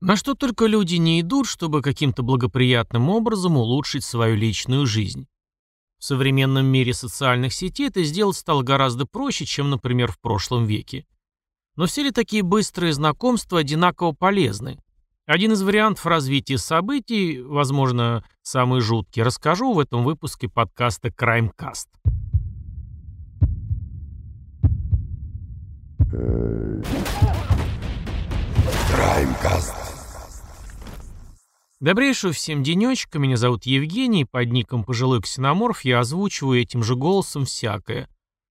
На что только люди не идут, чтобы каким-то благоприятным образом улучшить свою личную жизнь. В современном мире социальных сетей это сделать стало гораздо проще, чем, например, в прошлом веке. Но все ли такие быстрые знакомства одинаково полезны? Один из вариантов развития событий, возможно, самый жуткий, расскажу в этом выпуске подкаста «Краймкаст». Краймкаст. Добрейшего всем денечка, меня зовут Евгений, под ником Пожилой Ксеноморф я озвучиваю этим же голосом всякое.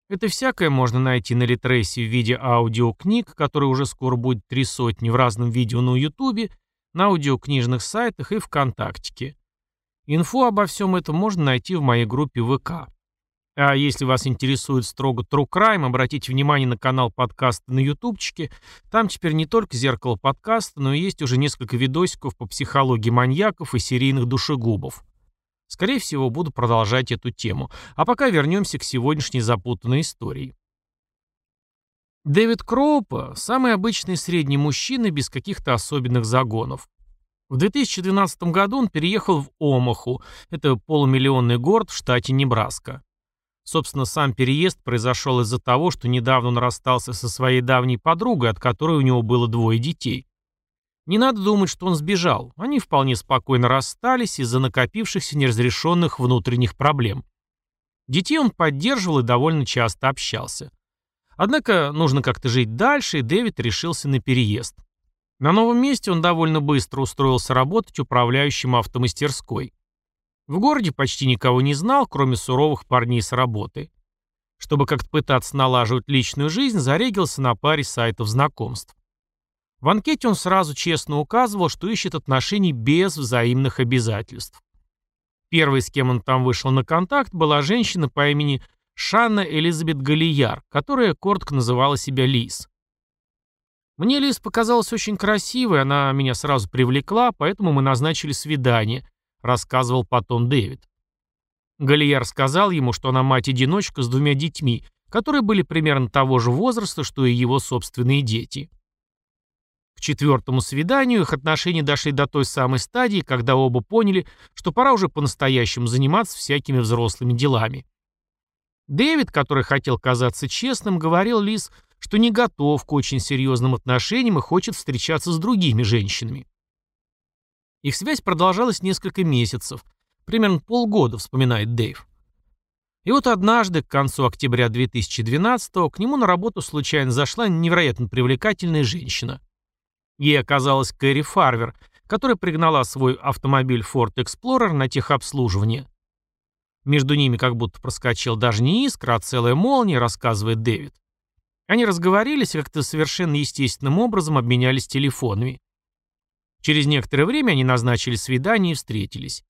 Это всякое можно найти на Литресе в виде аудиокниг, которые уже скоро будет три сотни в разном видео на Ютубе, на аудиокнижных сайтах и ВКонтактике. Инфу обо всем этом можно найти в моей группе ВК. А если вас интересует строго True Crime, обратите внимание на канал подкаста на ютубчике. Там теперь не только зеркало подкаста, но и есть уже несколько видосиков по психологии маньяков и серийных душегубов. Скорее всего, буду продолжать эту тему. А пока вернемся к сегодняшней запутанной истории. Дэвид Кроупа – самый обычный средний мужчина без каких-то особенных загонов. В 2012 году он переехал в Омаху, это полумиллионный город в штате Небраска. Собственно, сам переезд произошел из-за того, что недавно он расстался со своей давней подругой, от которой у него было двое детей. Не надо думать, что он сбежал. Они вполне спокойно расстались из-за накопившихся неразрешенных внутренних проблем. Детей он поддерживал и довольно часто общался. Однако нужно как-то жить дальше, и Дэвид решился на переезд. На новом месте он довольно быстро устроился работать управляющим автомастерской. В городе почти никого не знал, кроме суровых парней с работы. Чтобы как-то пытаться налаживать личную жизнь, зарегился на паре сайтов знакомств. В анкете он сразу честно указывал, что ищет отношений без взаимных обязательств. Первой, с кем он там вышел на контакт, была женщина по имени Шанна Элизабет Галияр, которая коротко называла себя Лиз. Мне Лиз показалась очень красивой, она меня сразу привлекла, поэтому мы назначили свидание, рассказывал потом Дэвид. Галияр сказал ему, что она мать-одиночка с двумя детьми, которые были примерно того же возраста, что и его собственные дети. К четвертому свиданию их отношения дошли до той самой стадии, когда оба поняли, что пора уже по-настоящему заниматься всякими взрослыми делами. Дэвид, который хотел казаться честным, говорил Лиз, что не готов к очень серьезным отношениям и хочет встречаться с другими женщинами. Их связь продолжалась несколько месяцев, примерно полгода, вспоминает Дэйв. И вот однажды, к концу октября 2012-го, к нему на работу случайно зашла невероятно привлекательная женщина. Ей оказалась Кэрри Фарвер, которая пригнала свой автомобиль Ford Explorer на техобслуживание. Между ними как будто проскочил даже не искра, а целая молния, рассказывает Дэвид. Они разговорились как-то совершенно естественным образом обменялись телефонами. Через некоторое время они назначили свидание и встретились.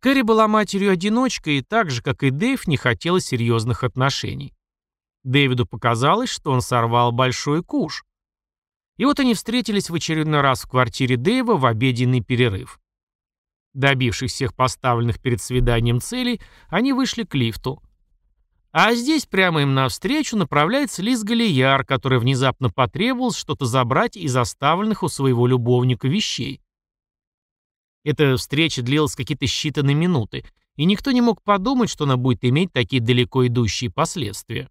Кэрри была матерью-одиночкой и так же, как и Дэйв, не хотела серьезных отношений. Дэвиду показалось, что он сорвал большой куш. И вот они встретились в очередной раз в квартире Дэйва в обеденный перерыв. Добившись всех поставленных перед свиданием целей, они вышли к лифту. А здесь прямо им навстречу направляется Лиз Галияр, которая внезапно потребовалась что-то забрать из оставленных у своего любовника вещей. Эта встреча длилась какие-то считанные минуты, и никто не мог подумать, что она будет иметь такие далеко идущие последствия.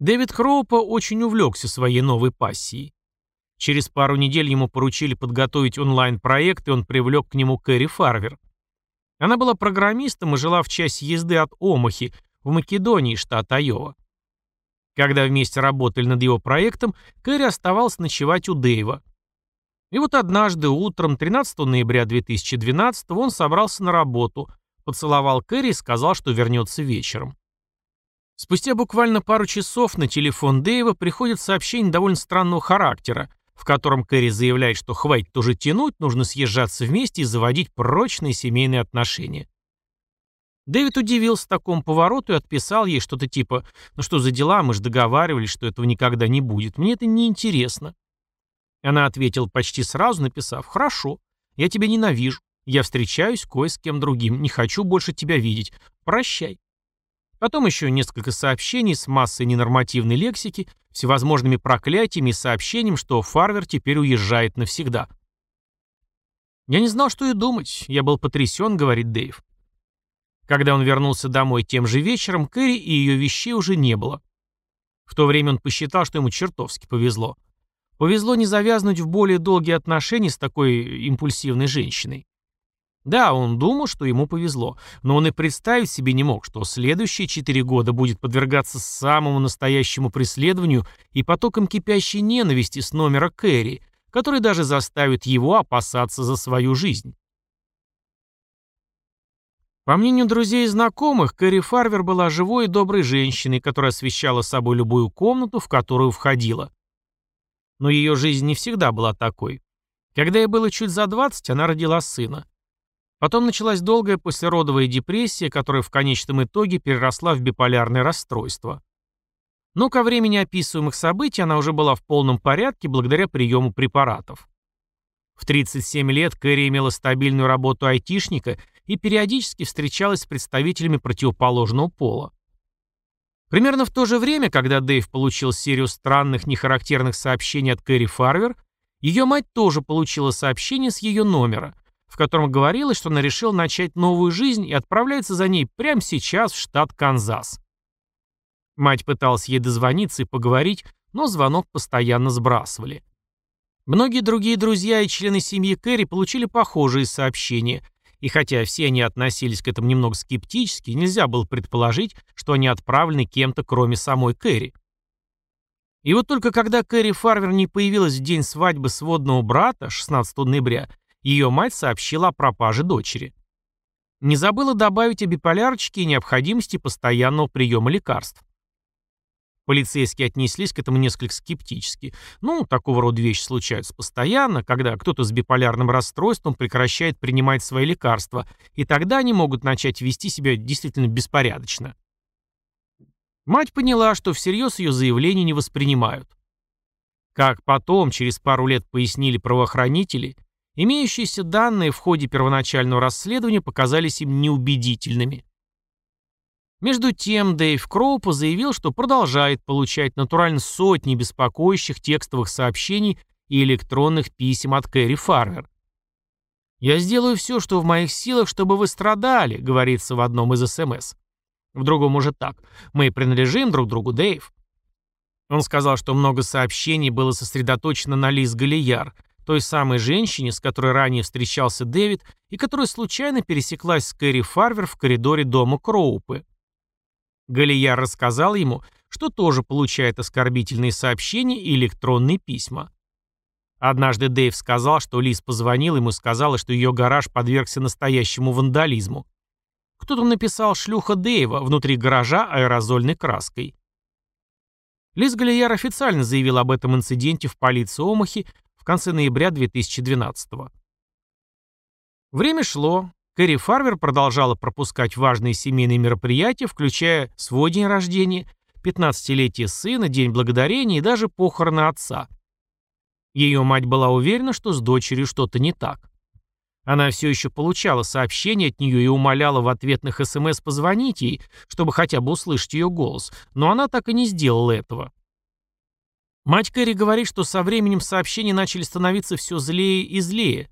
Дэвид Хроупа очень увлекся своей новой пассией. Через пару недель ему поручили подготовить онлайн-проект, и он привлек к нему Кэрри Фарвер – она была программистом и жила в часе езды от Омахи, в Македонии, штат Айова. Когда вместе работали над его проектом, Кэрри оставался ночевать у Дэйва. И вот однажды утром, 13 ноября 2012 он собрался на работу, поцеловал Кэрри и сказал, что вернется вечером. Спустя буквально пару часов на телефон Дэйва приходит сообщение довольно странного характера, в котором Кэрри заявляет, что хватит уже тянуть, нужно съезжаться вместе и заводить прочные семейные отношения. Дэвид удивился такому повороту и отписал ей что-то типа «Ну что за дела, мы же договаривались, что этого никогда не будет, мне это не интересно». Она ответила почти сразу, написав «Хорошо, я тебя ненавижу, я встречаюсь кое с кем другим, не хочу больше тебя видеть, прощай». Потом еще несколько сообщений с массой ненормативной лексики, всевозможными проклятиями и сообщением, что Фарвер теперь уезжает навсегда. «Я не знал, что и думать. Я был потрясен», — говорит Дэйв. Когда он вернулся домой тем же вечером, Кэрри и ее вещей уже не было. В то время он посчитал, что ему чертовски повезло. Повезло не завязнуть в более долгие отношения с такой импульсивной женщиной. Да, он думал, что ему повезло, но он и представить себе не мог, что следующие четыре года будет подвергаться самому настоящему преследованию и потокам кипящей ненависти с номера Кэрри, который даже заставит его опасаться за свою жизнь. По мнению друзей и знакомых, Кэрри Фарвер была живой и доброй женщиной, которая освещала собой любую комнату, в которую входила. Но ее жизнь не всегда была такой. Когда ей было чуть за 20, она родила сына. Потом началась долгая послеродовая депрессия, которая в конечном итоге переросла в биполярное расстройство. Но ко времени описываемых событий она уже была в полном порядке благодаря приему препаратов. В 37 лет Кэрри имела стабильную работу айтишника и периодически встречалась с представителями противоположного пола. Примерно в то же время, когда Дэйв получил серию странных, нехарактерных сообщений от Кэрри Фарвер, ее мать тоже получила сообщение с ее номера, в котором говорилось, что она решила начать новую жизнь и отправляется за ней прямо сейчас в штат Канзас. Мать пыталась ей дозвониться и поговорить, но звонок постоянно сбрасывали. Многие другие друзья и члены семьи Кэрри получили похожие сообщения, и хотя все они относились к этому немного скептически, нельзя было предположить, что они отправлены кем-то, кроме самой Кэрри. И вот только когда Кэрри Фарвер не появилась в день свадьбы сводного брата, 16 ноября, ее мать сообщила о пропаже дочери. Не забыла добавить о биполярочке и необходимости постоянного приема лекарств. Полицейские отнеслись к этому несколько скептически. Ну, такого рода вещи случаются постоянно, когда кто-то с биполярным расстройством прекращает принимать свои лекарства, и тогда они могут начать вести себя действительно беспорядочно. Мать поняла, что всерьез ее заявление не воспринимают. Как потом, через пару лет пояснили правоохранители, Имеющиеся данные в ходе первоначального расследования показались им неубедительными. Между тем Дэйв Кроупа заявил, что продолжает получать натурально сотни беспокоящих текстовых сообщений и электронных писем от Кэрри Фарвер. «Я сделаю все, что в моих силах, чтобы вы страдали», — говорится в одном из СМС. В другом уже так. «Мы принадлежим друг другу, Дэйв». Он сказал, что много сообщений было сосредоточено на Лиз Галияр, той самой женщине, с которой ранее встречался Дэвид и которая случайно пересеклась с Кэрри Фарвер в коридоре дома Кроупы. Галияр рассказал ему, что тоже получает оскорбительные сообщения и электронные письма. Однажды Дэйв сказал, что Лиз позвонила ему и сказала, что ее гараж подвергся настоящему вандализму. Кто-то написал «шлюха Дэйва» внутри гаража аэрозольной краской. Лиз Галияр официально заявил об этом инциденте в полиции Омахи в конце ноября 2012 -го. Время шло. Кэрри Фарвер продолжала пропускать важные семейные мероприятия, включая свой день рождения, 15-летие сына, День благодарения и даже похороны отца. Ее мать была уверена, что с дочерью что-то не так. Она все еще получала сообщения от нее и умоляла в ответных СМС позвонить ей, чтобы хотя бы услышать ее голос, но она так и не сделала этого. Мать Кэрри говорит, что со временем сообщения начали становиться все злее и злее.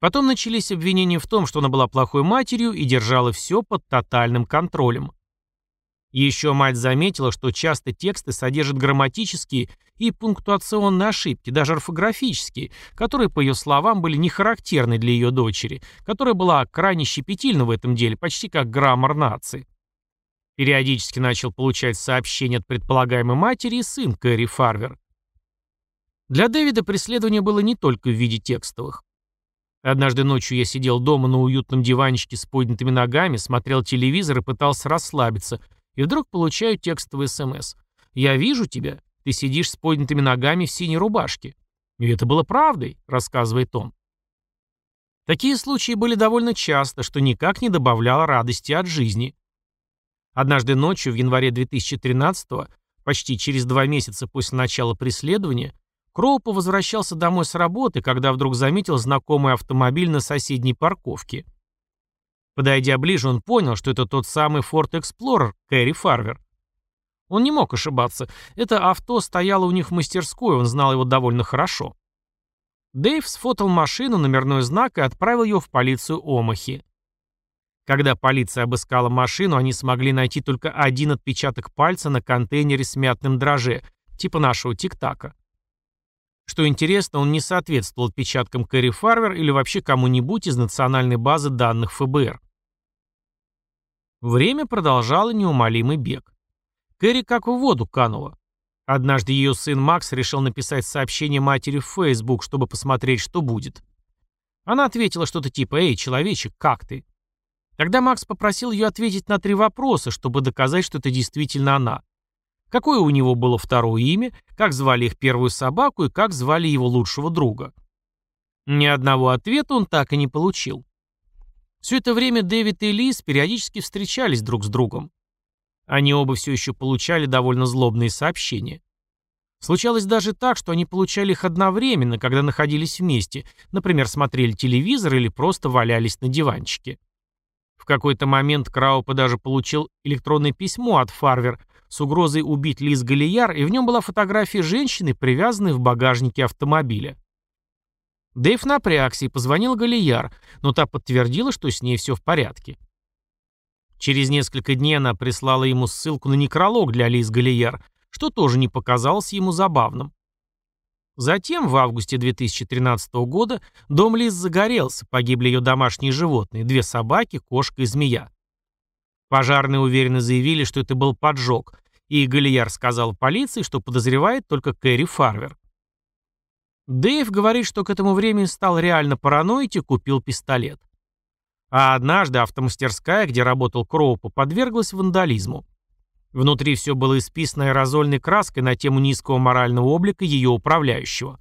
Потом начались обвинения в том, что она была плохой матерью и держала все под тотальным контролем. Еще мать заметила, что часто тексты содержат грамматические и пунктуационные ошибки, даже орфографические, которые, по ее словам, были не характерны для ее дочери, которая была крайне щепетильна в этом деле, почти как граммар нации. Периодически начал получать сообщения от предполагаемой матери и сын Кэрри Фарвер. Для Дэвида преследование было не только в виде текстовых. Однажды ночью я сидел дома на уютном диванчике с поднятыми ногами, смотрел телевизор и пытался расслабиться, и вдруг получаю текстовый СМС. «Я вижу тебя. Ты сидишь с поднятыми ногами в синей рубашке». И это было правдой, рассказывает он. Такие случаи были довольно часто, что никак не добавляло радости от жизни. Однажды ночью в январе 2013-го, почти через два месяца после начала преследования, Кроупа возвращался домой с работы, когда вдруг заметил знакомый автомобиль на соседней парковке. Подойдя ближе, он понял, что это тот самый Ford Explorer Кэрри Фарвер. Он не мог ошибаться. Это авто стояло у них в мастерской, он знал его довольно хорошо. Дэйв сфотал машину, номерной знак и отправил ее в полицию Омахи. Когда полиция обыскала машину, они смогли найти только один отпечаток пальца на контейнере с мятным дроже, типа нашего тик-така. Что интересно, он не соответствовал отпечаткам Кэрри Фарвер или вообще кому-нибудь из национальной базы данных ФБР. Время продолжало неумолимый бег. Кэрри как в воду канула. Однажды ее сын Макс решил написать сообщение матери в Facebook, чтобы посмотреть, что будет. Она ответила что-то типа «Эй, человечек, как ты?». Тогда Макс попросил ее ответить на три вопроса, чтобы доказать, что это действительно она. Какое у него было второе имя, как звали их первую собаку и как звали его лучшего друга. Ни одного ответа он так и не получил. Все это время Дэвид и Лиз периодически встречались друг с другом. Они оба все еще получали довольно злобные сообщения. Случалось даже так, что они получали их одновременно, когда находились вместе, например, смотрели телевизор или просто валялись на диванчике. В какой-то момент Краупа даже получил электронное письмо от Фарвер с угрозой убить Лиз Галияр, и в нем была фотография женщины, привязанной в багажнике автомобиля. Дэйв напрягся и позвонил Галияр, но та подтвердила, что с ней все в порядке. Через несколько дней она прислала ему ссылку на некролог для Лиз Галияр, что тоже не показалось ему забавным. Затем, в августе 2013 года, дом Лиз загорелся, погибли ее домашние животные, две собаки, кошка и змея. Пожарные уверенно заявили, что это был поджог, и Галияр сказал полиции, что подозревает только Кэрри Фарвер. Дэйв говорит, что к этому времени стал реально параноить и купил пистолет. А однажды автомастерская, где работал Кроупа, подверглась вандализму. Внутри все было исписано аэрозольной краской на тему низкого морального облика ее управляющего.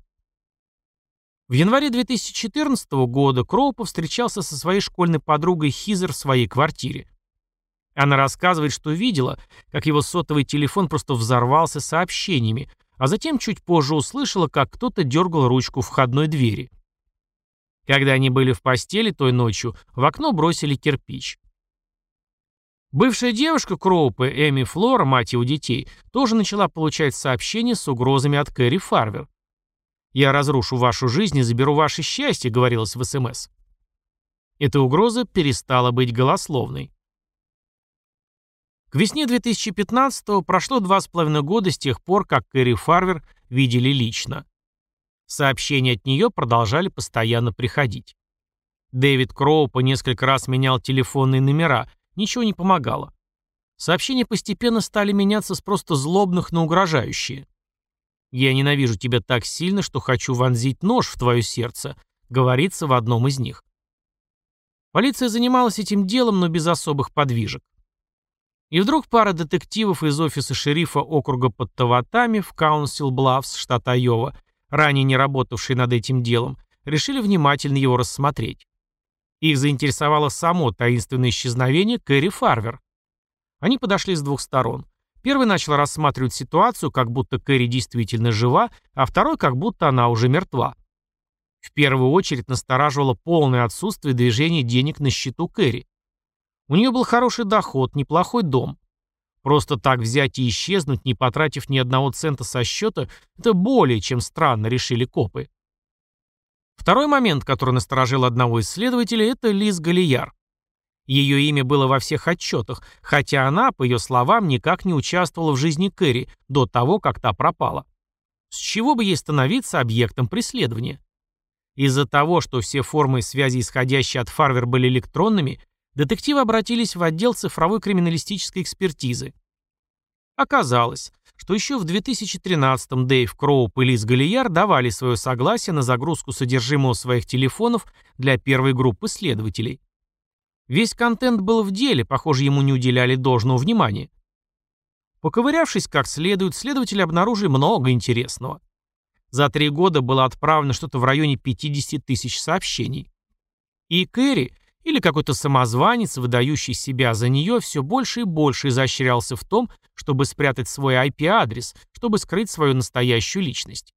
В январе 2014 года Кроупа встречался со своей школьной подругой Хизер в своей квартире. Она рассказывает, что видела, как его сотовый телефон просто взорвался сообщениями, а затем чуть позже услышала, как кто-то дергал ручку входной двери. Когда они были в постели той ночью, в окно бросили кирпич. Бывшая девушка Кроупы, Эми Флора, мать его детей, тоже начала получать сообщения с угрозами от Кэрри Фарвер. «Я разрушу вашу жизнь и заберу ваше счастье», — говорилось в СМС. Эта угроза перестала быть голословной. К весне 2015-го прошло два с половиной года с тех пор, как Кэрри Фарвер видели лично. Сообщения от нее продолжали постоянно приходить. Дэвид Кроу несколько раз менял телефонные номера, ничего не помогало. Сообщения постепенно стали меняться с просто злобных на угрожающие. «Я ненавижу тебя так сильно, что хочу вонзить нож в твое сердце», говорится в одном из них. Полиция занималась этим делом, но без особых подвижек. И вдруг пара детективов из офиса шерифа округа под Таватами в Каунсил Блавс, штат Айова, ранее не работавшие над этим делом, решили внимательно его рассмотреть. Их заинтересовало само таинственное исчезновение Кэрри Фарвер. Они подошли с двух сторон. Первый начал рассматривать ситуацию, как будто Кэрри действительно жива, а второй, как будто она уже мертва. В первую очередь настораживало полное отсутствие движения денег на счету Кэрри. У нее был хороший доход, неплохой дом. Просто так взять и исчезнуть, не потратив ни одного цента со счета, это более чем странно, решили копы. Второй момент, который насторожил одного исследователя, это Лиз Галияр. Ее имя было во всех отчетах, хотя она, по ее словам, никак не участвовала в жизни Кэрри до того, как та пропала. С чего бы ей становиться объектом преследования? Из-за того, что все формы связи, исходящие от Фарвер, были электронными, детективы обратились в отдел цифровой криминалистической экспертизы. Оказалось, что еще в 2013-м Дэйв Кроуп и Лиз Галияр давали свое согласие на загрузку содержимого своих телефонов для первой группы следователей. Весь контент был в деле, похоже, ему не уделяли должного внимания. Поковырявшись как следует, следователи обнаружили много интересного. За три года было отправлено что-то в районе 50 тысяч сообщений. И Кэрри или какой-то самозванец, выдающий себя за нее, все больше и больше изощрялся в том, чтобы спрятать свой IP-адрес, чтобы скрыть свою настоящую личность.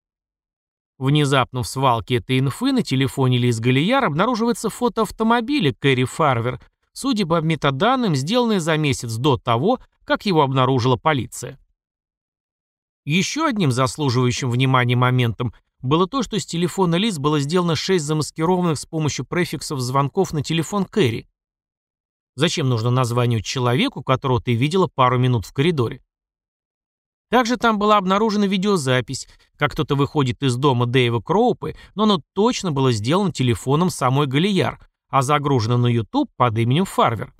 Внезапно в свалке этой инфы на телефоне Лиз Галияр обнаруживается фото автомобиля Кэрри Фарвер, судя по метаданным, сделанные за месяц до того, как его обнаружила полиция. Еще одним заслуживающим внимания моментом было то, что с телефона Лиз было сделано шесть замаскированных с помощью префиксов звонков на телефон Кэрри. Зачем нужно названию человеку, которого ты видела пару минут в коридоре? Также там была обнаружена видеозапись, как кто-то выходит из дома Дэйва Кроупы, но оно точно было сделано телефоном самой Галияр, а загружено на YouTube под именем Фарвер.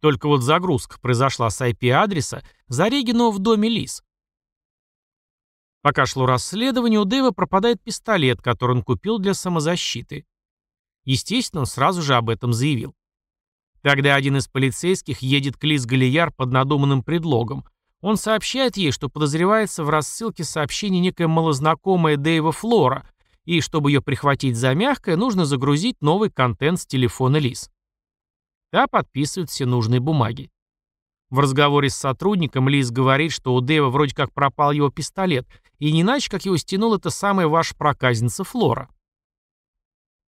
Только вот загрузка произошла с IP-адреса, зарегенного в доме Лиз. Пока шло расследование, у Дэйва пропадает пистолет, который он купил для самозащиты. Естественно, он сразу же об этом заявил. Тогда один из полицейских едет к Лиз Галияр под надуманным предлогом. Он сообщает ей, что подозревается в рассылке сообщений некая малознакомая Дэйва Флора, и чтобы ее прихватить за мягкое, нужно загрузить новый контент с телефона Лиз. Та подписывает все нужные бумаги. В разговоре с сотрудником Лиз говорит, что у Дэйва вроде как пропал его пистолет, и не иначе, как его стянул это самая ваша проказница Флора.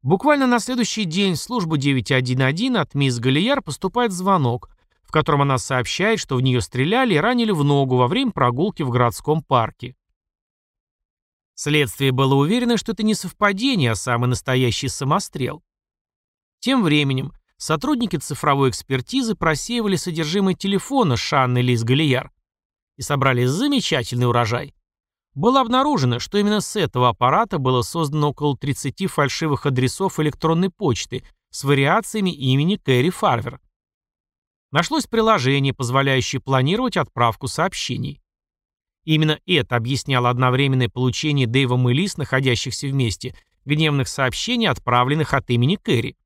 Буквально на следующий день в службу 911 от мисс Галияр поступает звонок, в котором она сообщает, что в нее стреляли и ранили в ногу во время прогулки в городском парке. Следствие было уверено, что это не совпадение, а самый настоящий самострел. Тем временем сотрудники цифровой экспертизы просеивали содержимое телефона Шанны Лиз Галияр и собрали замечательный урожай. Было обнаружено, что именно с этого аппарата было создано около 30 фальшивых адресов электронной почты с вариациями имени Кэрри Фарвер. Нашлось приложение, позволяющее планировать отправку сообщений. Именно это объясняло одновременное получение Дэйвом и Лис, находящихся вместе, гневных сообщений, отправленных от имени Кэрри.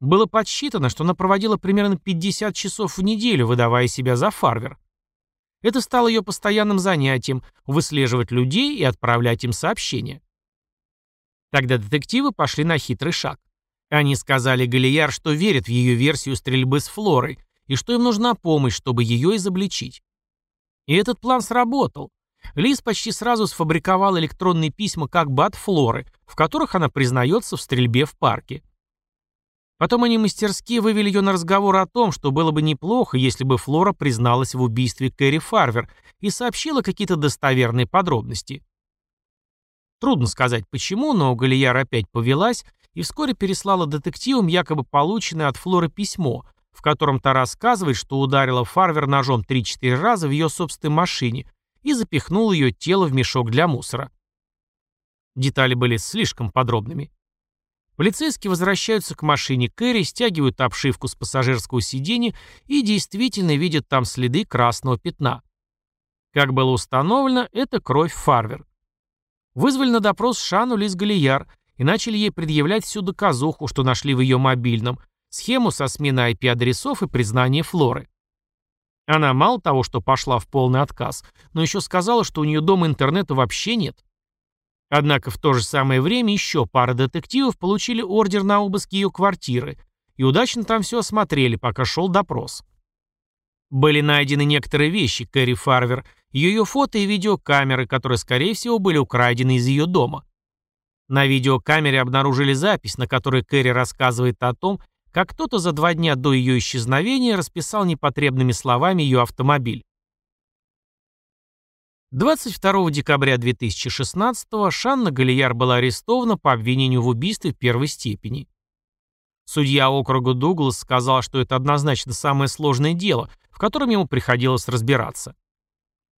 Было подсчитано, что она проводила примерно 50 часов в неделю, выдавая себя за Фарвер. Это стало ее постоянным занятием – выслеживать людей и отправлять им сообщения. Тогда детективы пошли на хитрый шаг. Они сказали Галияр, что верят в ее версию стрельбы с Флорой и что им нужна помощь, чтобы ее изобличить. И этот план сработал. Лиз почти сразу сфабриковал электронные письма как бы от Флоры, в которых она признается в стрельбе в парке. Потом они мастерски вывели ее на разговор о том, что было бы неплохо, если бы Флора призналась в убийстве Кэрри Фарвер и сообщила какие-то достоверные подробности. Трудно сказать почему, но Галияр опять повелась и вскоре переслала детективам якобы полученное от Флоры письмо, в котором та рассказывает, что ударила Фарвер ножом 3-4 раза в ее собственной машине и запихнула ее тело в мешок для мусора. Детали были слишком подробными. Полицейские возвращаются к машине Кэрри, стягивают обшивку с пассажирского сиденья и действительно видят там следы красного пятна. Как было установлено, это кровь Фарвер. Вызвали на допрос Шану Лиз Галияр и начали ей предъявлять всю доказуху, что нашли в ее мобильном, схему со сменой IP-адресов и признание Флоры. Она мало того, что пошла в полный отказ, но еще сказала, что у нее дома интернета вообще нет. Однако в то же самое время еще пара детективов получили ордер на обыск ее квартиры и удачно там все осмотрели, пока шел допрос. Были найдены некоторые вещи Кэрри Фарвер, ее фото и видеокамеры, которые, скорее всего, были украдены из ее дома. На видеокамере обнаружили запись, на которой Кэрри рассказывает о том, как кто-то за два дня до ее исчезновения расписал непотребными словами ее автомобиль. 22 декабря 2016 Шанна Галияр была арестована по обвинению в убийстве первой степени. Судья округа Дуглас сказал, что это однозначно самое сложное дело, в котором ему приходилось разбираться.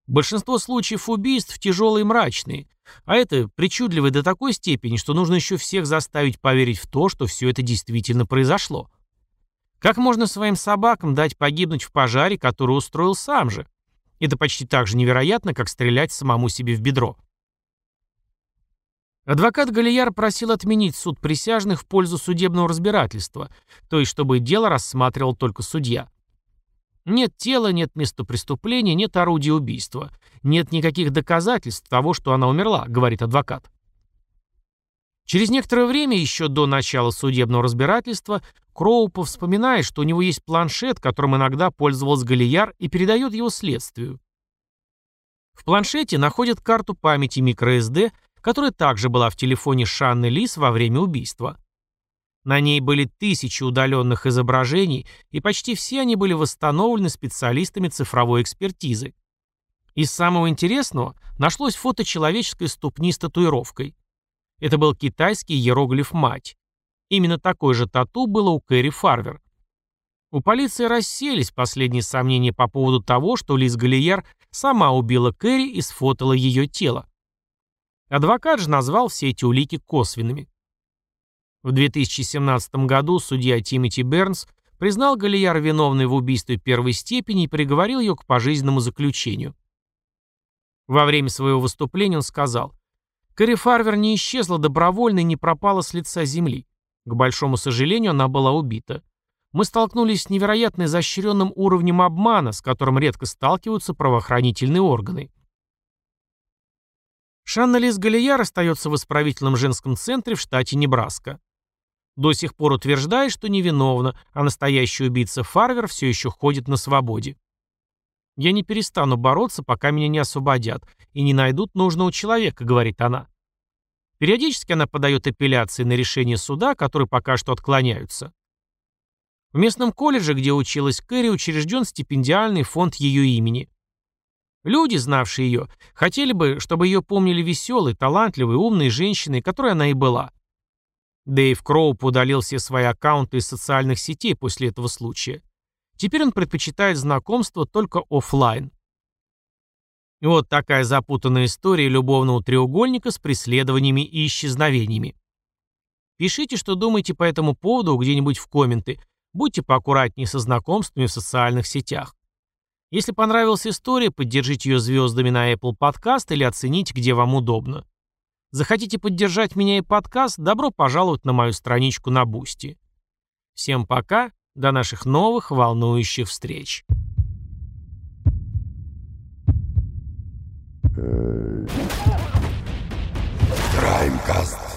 Большинство случаев убийств тяжелые и мрачные, а это причудливое до такой степени, что нужно еще всех заставить поверить в то, что все это действительно произошло. Как можно своим собакам дать погибнуть в пожаре, который устроил сам же? Это почти так же невероятно, как стрелять самому себе в бедро. Адвокат Галияр просил отменить суд присяжных в пользу судебного разбирательства, то есть чтобы дело рассматривал только судья. Нет тела, нет места преступления, нет орудия убийства. Нет никаких доказательств того, что она умерла, говорит адвокат. Через некоторое время, еще до начала судебного разбирательства, Кроупов вспоминает, что у него есть планшет, которым иногда пользовался Галияр, и передает его следствию. В планшете находят карту памяти microSD, которая также была в телефоне Шанны Лис во время убийства. На ней были тысячи удаленных изображений, и почти все они были восстановлены специалистами цифровой экспертизы. Из самого интересного нашлось фото человеческой ступни с татуировкой. Это был китайский иероглиф «Мать». Именно такой же тату было у Кэрри Фарвер. У полиции расселись последние сомнения по поводу того, что Лиз Галияр сама убила Кэрри и сфотала ее тело. Адвокат же назвал все эти улики косвенными. В 2017 году судья Тимоти Бернс признал Галияр виновной в убийстве первой степени и приговорил ее к пожизненному заключению. Во время своего выступления он сказал, «Кэрри Фарвер не исчезла добровольно и не пропала с лица земли. К большому сожалению, она была убита мы столкнулись с невероятно изощренным уровнем обмана, с которым редко сталкиваются правоохранительные органы. Шанна Лиз Галияр остается в исправительном женском центре в штате Небраска. До сих пор утверждает, что невиновна, а настоящий убийца Фарвер все еще ходит на свободе. «Я не перестану бороться, пока меня не освободят и не найдут нужного человека», — говорит она. Периодически она подает апелляции на решение суда, которые пока что отклоняются. В местном колледже, где училась Кэрри, учрежден стипендиальный фонд ее имени. Люди, знавшие ее, хотели бы, чтобы ее помнили веселой, талантливой, умной женщиной, которой она и была. Дэйв Кроуп удалил все свои аккаунты из социальных сетей после этого случая. Теперь он предпочитает знакомство только офлайн. Вот такая запутанная история любовного треугольника с преследованиями и исчезновениями. Пишите, что думаете по этому поводу где-нибудь в комменты, Будьте поаккуратнее со знакомствами в социальных сетях. Если понравилась история, поддержите ее звездами на Apple Podcast или оцените, где вам удобно. Захотите поддержать меня и подкаст, добро пожаловать на мою страничку на Boosty. Всем пока, до наших новых волнующих встреч. Краймкаст.